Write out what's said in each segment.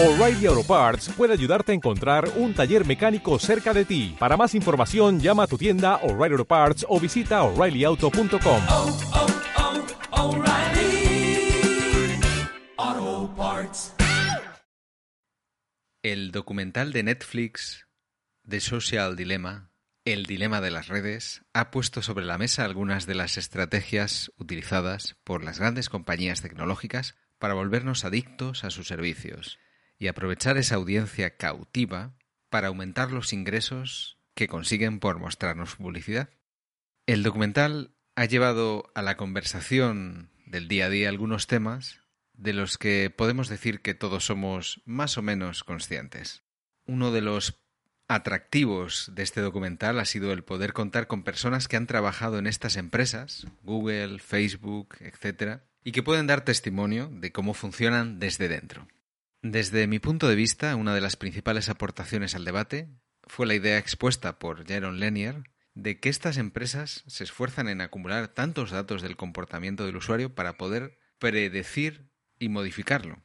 O'Reilly Auto Parts puede ayudarte a encontrar un taller mecánico cerca de ti. Para más información, llama a tu tienda O'Reilly Auto Parts o visita oreillyauto.com. oh, oh, Parts. El documental de Netflix The Social Dilemma, el dilema de las redes, ha puesto sobre la mesa algunas de las estrategias utilizadas por las grandes compañías tecnológicas para volvernos adictos a sus servicios y aprovechar esa audiencia cautiva para aumentar los ingresos que consiguen por mostrarnos publicidad. El documental ha llevado a la conversación del día a día algunos temas de los que podemos decir que todos somos más o menos conscientes. Uno de los atractivos de este documental ha sido el poder contar con personas que han trabajado en estas empresas, Google, Facebook, etc., y que pueden dar testimonio de cómo funcionan desde dentro. Desde mi punto de vista, una de las principales aportaciones al debate fue la idea expuesta por Jaron Lanier de que estas empresas se esfuerzan en acumular tantos datos del comportamiento del usuario para poder predecir y modificarlo.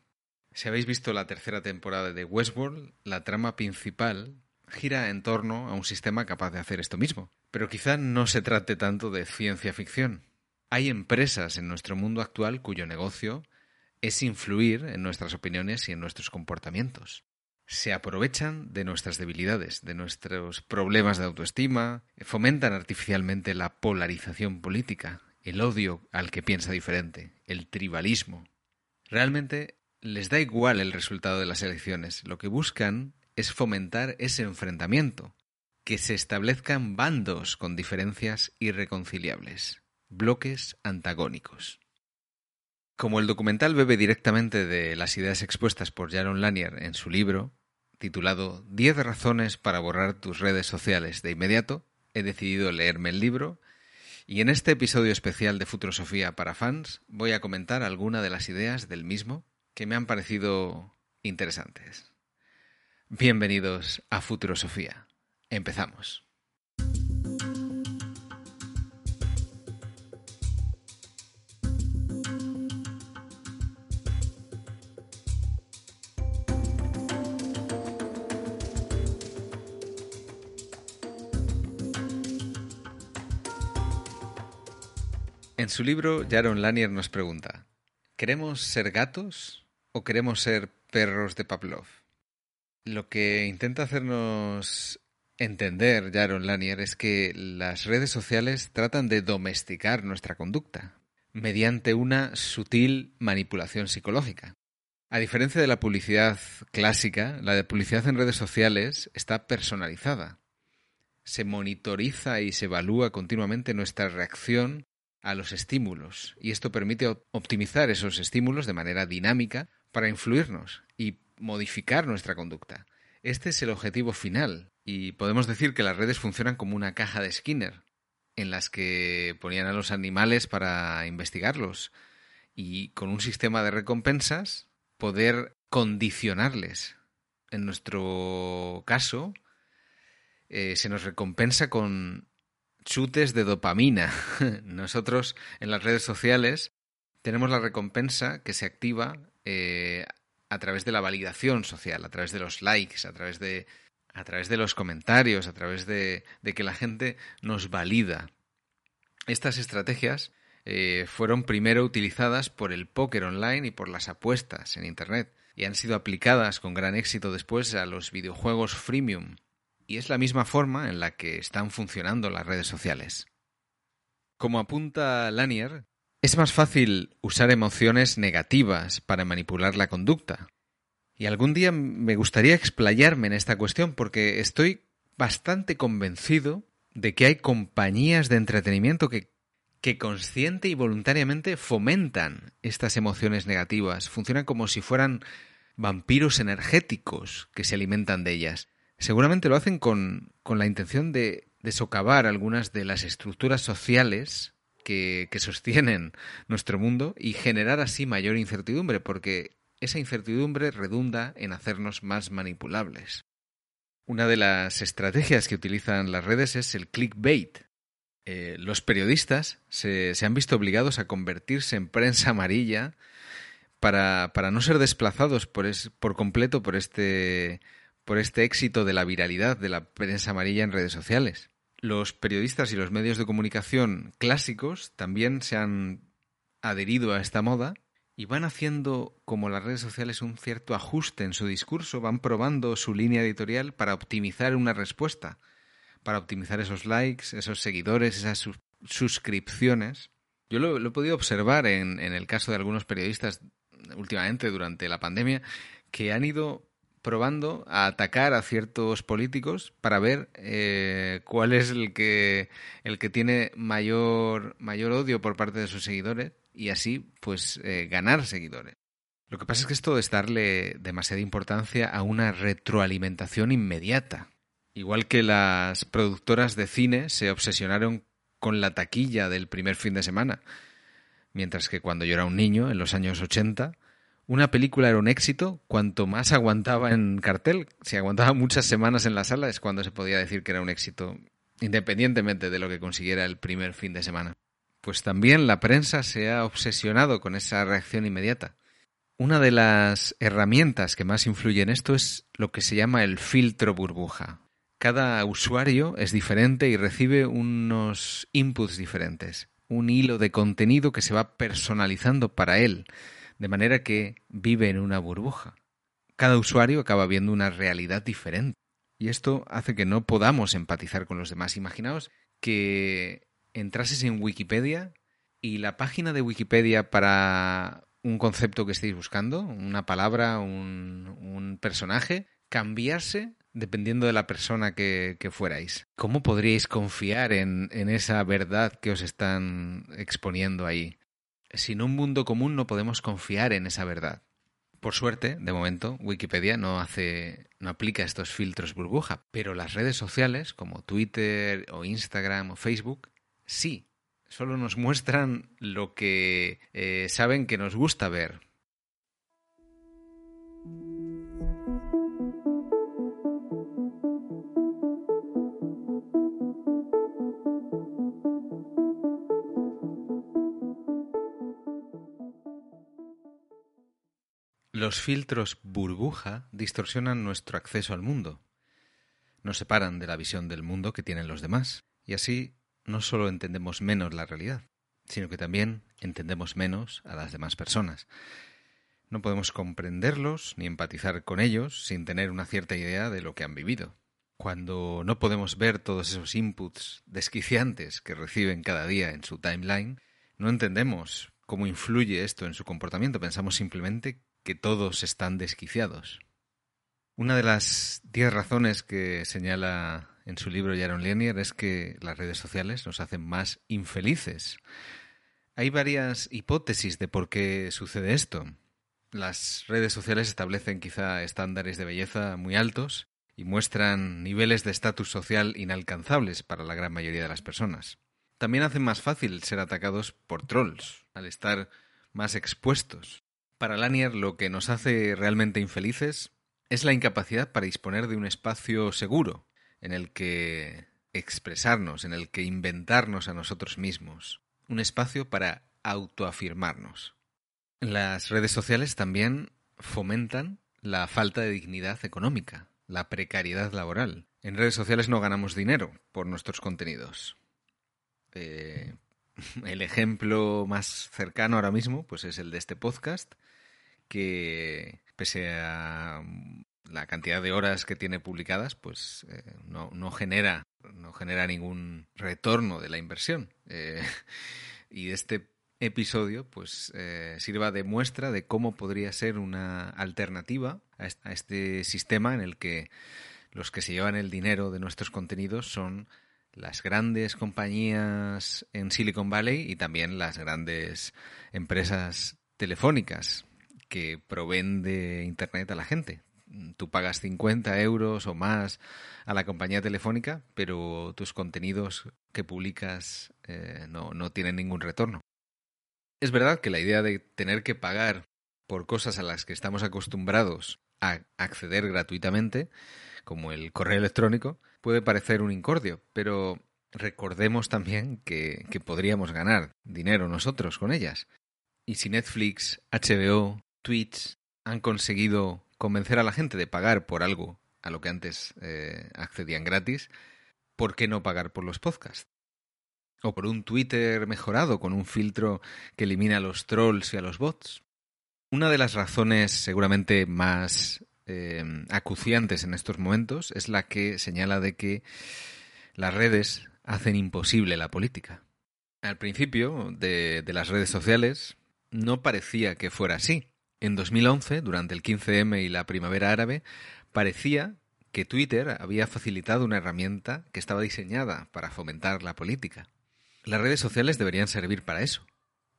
Si habéis visto la tercera temporada de Westworld, la trama principal gira en torno a un sistema capaz de hacer esto mismo. Pero quizá no se trate tanto de ciencia ficción. Hay empresas en nuestro mundo actual cuyo negocio es influir en nuestras opiniones y en nuestros comportamientos. Se aprovechan de nuestras debilidades, de nuestros problemas de autoestima, fomentan artificialmente la polarización política, el odio al que piensa diferente, el tribalismo. Realmente les da igual el resultado de las elecciones. Lo que buscan es fomentar ese enfrentamiento, que se establezcan bandos con diferencias irreconciliables, bloques antagónicos. Como el documental bebe directamente de las ideas expuestas por Jaron Lanier en su libro, titulado 10 razones para borrar tus redes sociales de inmediato, he decidido leerme el libro y en este episodio especial de Futurosofía para fans voy a comentar alguna de las ideas del mismo que me han parecido interesantes. Bienvenidos a Futurosofía. Empezamos. Su libro, Jaron Lanier nos pregunta, ¿queremos ser gatos o queremos ser perros de Pavlov? Lo que intenta hacernos entender Jaron Lanier es que las redes sociales tratan de domesticar nuestra conducta mediante una sutil manipulación psicológica. A diferencia de la publicidad clásica, la de publicidad en redes sociales está personalizada. Se monitoriza y se evalúa continuamente nuestra reacción a los estímulos y esto permite optimizar esos estímulos de manera dinámica para influirnos y modificar nuestra conducta. Este es el objetivo final y podemos decir que las redes funcionan como una caja de Skinner en las que ponían a los animales para investigarlos y con un sistema de recompensas poder condicionarles. En nuestro caso, eh, se nos recompensa con chutes de dopamina. Nosotros en las redes sociales tenemos la recompensa que se activa eh, a través de la validación social, a través de los likes, a través de, a través de los comentarios, a través de, de que la gente nos valida. Estas estrategias eh, fueron primero utilizadas por el póker online y por las apuestas en Internet y han sido aplicadas con gran éxito después a los videojuegos freemium. Y es la misma forma en la que están funcionando las redes sociales. Como apunta Lanier, es más fácil usar emociones negativas para manipular la conducta. Y algún día me gustaría explayarme en esta cuestión porque estoy bastante convencido de que hay compañías de entretenimiento que, que consciente y voluntariamente fomentan estas emociones negativas. Funcionan como si fueran vampiros energéticos que se alimentan de ellas. Seguramente lo hacen con, con la intención de, de socavar algunas de las estructuras sociales que, que, sostienen nuestro mundo y generar así mayor incertidumbre, porque esa incertidumbre redunda en hacernos más manipulables. Una de las estrategias que utilizan las redes es el clickbait. Eh, los periodistas se, se han visto obligados a convertirse en prensa amarilla para, para no ser desplazados por, es, por completo por este, por este éxito de la viralidad de la prensa amarilla en redes sociales. Los periodistas y los medios de comunicación clásicos también se han adherido a esta moda y van haciendo, como las redes sociales, un cierto ajuste en su discurso, van probando su línea editorial para optimizar una respuesta, para optimizar esos likes, esos seguidores, esas sus- suscripciones. Yo lo, he podido observar en el caso de algunos periodistas últimamente durante la pandemia que han ido probando a atacar a ciertos políticos para ver eh, cuál es el que el que tiene mayor mayor odio por parte de sus seguidores y así pues eh, ganar seguidores. Lo que pasa es que esto es darle demasiada importancia a una retroalimentación inmediata. Igual que las productoras de cine se obsesionaron con la taquilla del primer fin de semana, mientras que cuando yo era un niño, en los años 80, una película era un éxito cuanto más aguantaba en cartel. Si aguantaba muchas semanas en la sala es cuando se podía decir que era un éxito, independientemente de lo que consiguiera el primer fin de semana. Pues también la prensa se ha obsesionado con esa reacción inmediata. Una de las herramientas que más influye en esto es lo que se llama el filtro burbuja. Cada usuario es diferente y recibe unos inputs diferentes, un hilo de contenido que se va personalizando para él, de manera que vive en una burbuja. Cada usuario acaba viendo una realidad diferente. Y esto hace que no podamos empatizar con los demás. Imaginaos que entrases en Wikipedia y la página de Wikipedia para un concepto que estéis buscando, una palabra, un, personaje, cambiase dependiendo de la persona que, que fuerais. ¿Cómo podríais confiar en, en esa verdad que os están exponiendo ahí? Sin un mundo común no podemos confiar en esa verdad. Por suerte, de momento, Wikipedia no hace, no aplica estos filtros burbuja, pero las redes sociales como Twitter o Instagram o Facebook sí. Solo nos muestran lo que eh, saben que nos gusta ver. Los filtros burbuja distorsionan nuestro acceso al mundo. Nos separan de la visión del mundo que tienen los demás. Y así no solo entendemos menos la realidad, sino que también entendemos menos a las demás personas. No podemos comprenderlos ni empatizar con ellos sin tener una cierta idea de lo que han vivido. Cuando no podemos ver todos esos inputs desquiciantes que reciben cada día en su timeline, no entendemos cómo influye esto en su comportamiento. Pensamos simplemente que todos están desquiciados. Una de las diez razones que señala en su libro Jaron Lanier es que las redes sociales nos hacen más infelices. Hay varias hipótesis de por qué sucede esto. Las redes sociales establecen quizá estándares de belleza muy altos y muestran niveles de estatus social inalcanzables para la gran mayoría de las personas. También hacen más fácil ser atacados por trolls, al estar más expuestos. Para Lanier lo que nos hace realmente infelices es la incapacidad para disponer de un espacio seguro en el que expresarnos, en el que inventarnos a nosotros mismos, un espacio para autoafirmarnos. Las redes sociales también fomentan la falta de dignidad económica, la precariedad laboral. En redes sociales no ganamos dinero por nuestros contenidos. Eh, el ejemplo más cercano ahora mismo pues es el de este podcast, que pese a la cantidad de horas que tiene publicadas, pues eh, no, genera, no genera ningún retorno de la inversión. Eh, y este episodio pues eh, sirva de muestra de cómo podría ser una alternativa a este sistema en el que los que se llevan el dinero de nuestros contenidos son las grandes compañías en Silicon Valley y también las grandes empresas telefónicas que proveen de Internet a la gente. Tú pagas 50 euros o más a la compañía telefónica, pero tus contenidos que publicas eh, no, no tienen ningún retorno. Es verdad que la idea de tener que pagar por cosas a las que estamos acostumbrados a acceder gratuitamente, como el correo electrónico, puede parecer un incordio, pero recordemos también que, que podríamos ganar dinero nosotros con ellas. Y si Netflix, HBO, tweets han conseguido convencer a la gente de pagar por algo a lo que antes eh, accedían gratis, ¿por qué no pagar por los podcasts? O por un Twitter mejorado con un filtro que elimina a los trolls y a los bots. Una de las razones seguramente más eh, acuciantes en estos momentos es la que señala de que las redes hacen imposible la política. Al principio de, de las redes sociales no parecía que fuera así. En 2011, durante el 15M y la primavera árabe, parecía que Twitter había facilitado una herramienta que estaba diseñada para fomentar la política. Las redes sociales deberían servir para eso,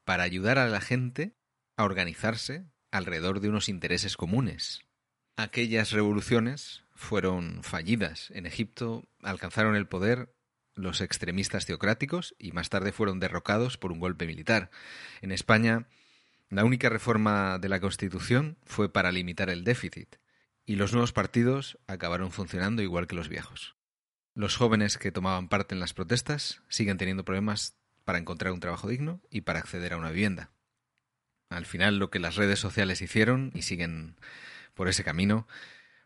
para ayudar a la gente a organizarse alrededor de unos intereses comunes. Aquellas revoluciones fueron fallidas. En Egipto alcanzaron el poder los extremistas teocráticos y más tarde fueron derrocados por un golpe militar. En España, la única reforma de la Constitución fue para limitar el déficit y los nuevos partidos acabaron funcionando igual que los viejos. Los jóvenes que tomaban parte en las protestas siguen teniendo problemas para encontrar un trabajo digno y para acceder a una vivienda. Al final lo que las redes sociales hicieron, y siguen por ese camino,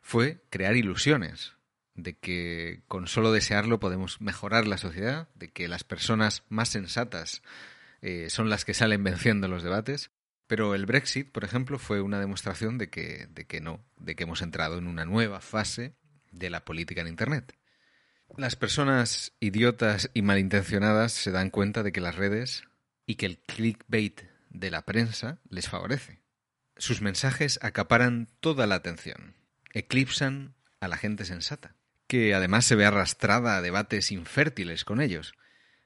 fue crear ilusiones de que con solo desearlo podemos mejorar la sociedad, de que las personas más sensatas eh, son las que salen venciendo los debates. Pero el Brexit, por ejemplo, fue una demostración de que, de que no, de que hemos entrado en una nueva fase de la política en Internet. Las personas idiotas y malintencionadas se dan cuenta de que las redes y que el clickbait de la prensa les favorece. Sus mensajes acaparan toda la atención, eclipsan a la gente sensata, que además se ve arrastrada a debates infértiles con ellos.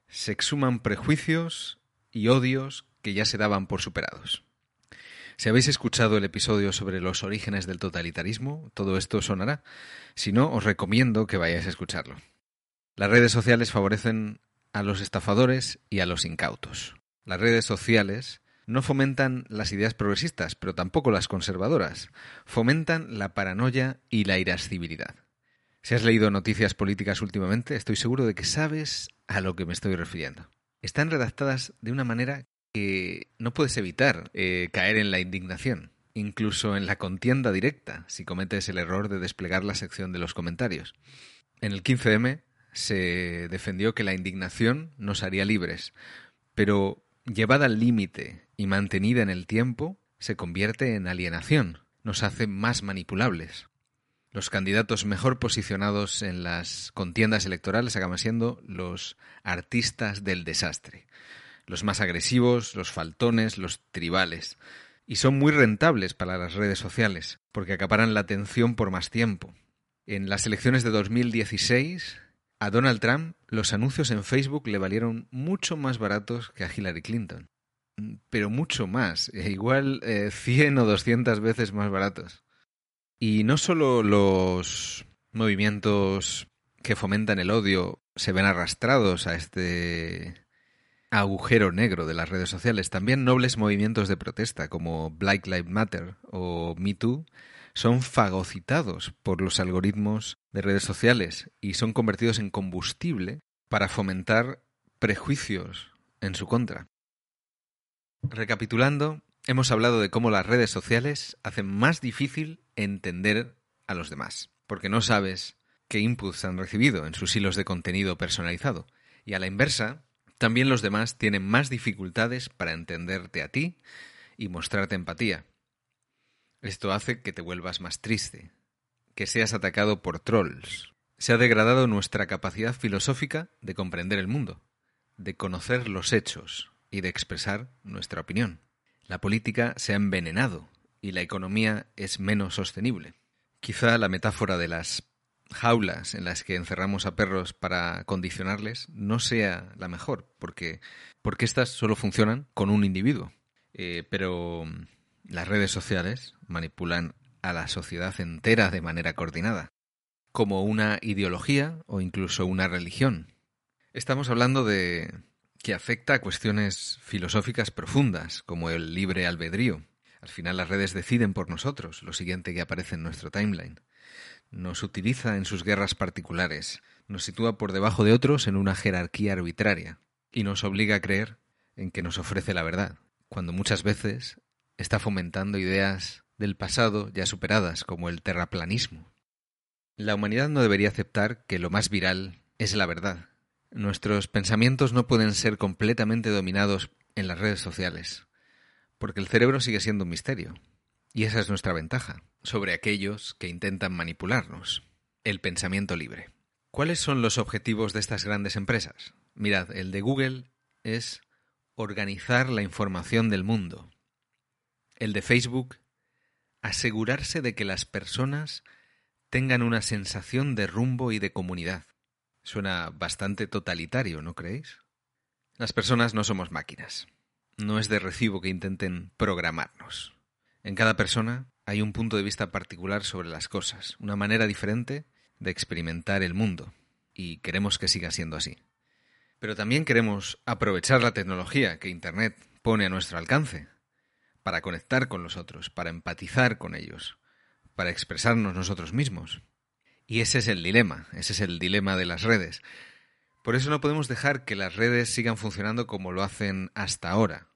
Se exhuman prejuicios y odios que ya se daban por superados. Si habéis escuchado el episodio sobre los orígenes del totalitarismo, todo esto sonará. Si no, os recomiendo que vayáis a escucharlo. Las redes sociales favorecen a los estafadores y a los incautos. Las redes sociales no fomentan las ideas progresistas, pero tampoco las conservadoras. Fomentan la paranoia y la irascibilidad. Si has leído noticias políticas últimamente, estoy seguro de que sabes a lo que me estoy refiriendo. Están redactadas de una manera que no puedes evitar eh, caer en la indignación, incluso en la contienda directa, si cometes el error de desplegar la sección de los comentarios. En el 15M se defendió que la indignación nos haría libres, pero llevada al límite y mantenida en el tiempo, se convierte en alienación, nos hace más manipulables. Los candidatos mejor posicionados en las contiendas electorales acaban siendo los artistas del desastre los más agresivos, los faltones, los tribales. Y son muy rentables para las redes sociales, porque acaparan la atención por más tiempo. En las elecciones de 2016, a Donald Trump los anuncios en Facebook le valieron mucho más baratos que a Hillary Clinton. Pero mucho más, e igual 100 eh, o 200 veces más baratos. Y no solo los movimientos que fomentan el odio se ven arrastrados a este agujero negro de las redes sociales. También nobles movimientos de protesta como Black Lives Matter o Me Too son fagocitados por los algoritmos de redes sociales y son convertidos en combustible para fomentar prejuicios en su contra. Recapitulando, hemos hablado de cómo las redes sociales hacen más difícil entender a los demás, porque no sabes qué inputs han recibido en sus hilos de contenido personalizado. Y a la inversa, también los demás tienen más dificultades para entenderte a ti y mostrarte empatía. Esto hace que te vuelvas más triste, que seas atacado por trolls. Se ha degradado nuestra capacidad filosófica de comprender el mundo, de conocer los hechos y de expresar nuestra opinión. La política se ha envenenado y la economía es menos sostenible. Quizá la metáfora de las jaulas en las que encerramos a perros para condicionarles no sea la mejor, porque, porque estas solo funcionan con un individuo. Eh, pero las redes sociales manipulan a la sociedad entera de manera coordinada, como una ideología o incluso una religión. Estamos hablando de que afecta a cuestiones filosóficas profundas, como el libre albedrío. Al final las redes deciden por nosotros lo siguiente que aparece en nuestro timeline nos utiliza en sus guerras particulares, nos sitúa por debajo de otros en una jerarquía arbitraria y nos obliga a creer en que nos ofrece la verdad, cuando muchas veces está fomentando ideas del pasado ya superadas, como el terraplanismo. La humanidad no debería aceptar que lo más viral es la verdad. Nuestros pensamientos no pueden ser completamente dominados en las redes sociales, porque el cerebro sigue siendo un misterio. Y esa es nuestra ventaja sobre aquellos que intentan manipularnos. El pensamiento libre. ¿Cuáles son los objetivos de estas grandes empresas? Mirad, el de Google es organizar la información del mundo. El de Facebook, asegurarse de que las personas tengan una sensación de rumbo y de comunidad. Suena bastante totalitario, ¿no creéis? Las personas no somos máquinas. No es de recibo que intenten programarnos. En cada persona hay un punto de vista particular sobre las cosas, una manera diferente de experimentar el mundo, y queremos que siga siendo así. Pero también queremos aprovechar la tecnología que Internet pone a nuestro alcance para conectar con los otros, para empatizar con ellos, para expresarnos nosotros mismos. Y ese es el dilema, ese es el dilema de las redes. Por eso no podemos dejar que las redes sigan funcionando como lo hacen hasta ahora.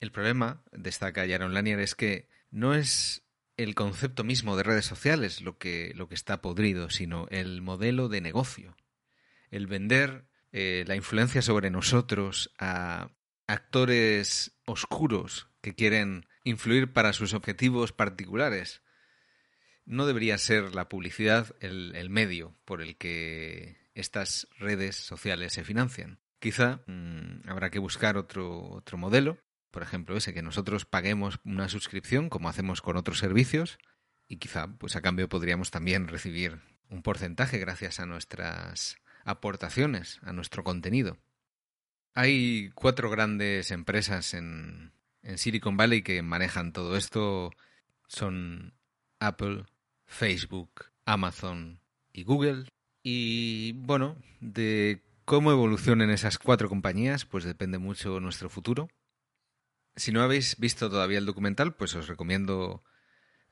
El problema, destaca Jaron Lanier, es que no es el concepto mismo de redes sociales lo que, lo que está podrido, sino el modelo de negocio. El vender eh, la influencia sobre nosotros a actores oscuros que quieren influir para sus objetivos particulares. No debería ser la publicidad el, medio por el que estas redes sociales se financian. Quizá mm, habrá que buscar otro, otro modelo, por ejemplo ese, que nosotros paguemos una suscripción como hacemos con otros servicios y quizá pues a cambio podríamos también recibir un porcentaje gracias a nuestras aportaciones a nuestro contenido. Hay cuatro grandes empresas en, en Silicon Valley que manejan todo esto. Son Apple, Facebook, Amazon y Google. Y bueno, de cómo evolucionen esas cuatro compañías, pues depende mucho nuestro futuro. Si no habéis visto todavía el documental, pues os recomiendo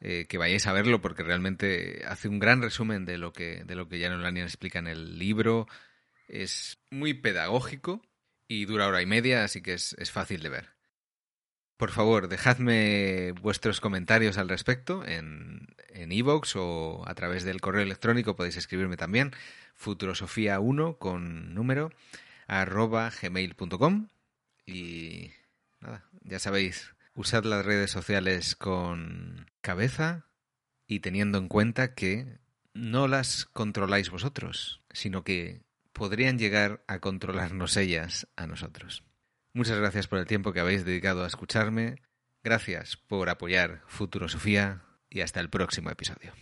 eh, que vayáis a verlo porque realmente hace un gran resumen de lo que, de lo que Jan Lanian explica en el libro. Es muy pedagógico y dura hora y media, así que es, es fácil de ver. Por favor, dejadme vuestros comentarios al respecto en en iVoox o a través del correo electrónico podéis escribirme también futurosofía1 con número arroba gmail.com y nada, ya sabéis, usad las redes sociales con cabeza y teniendo en cuenta que no las controláis vosotros, sino que podrían llegar a controlarnos ellas a nosotros. Muchas gracias por el tiempo que habéis dedicado a escucharme. Gracias por apoyar Futurosofía y hasta el próximo episodio.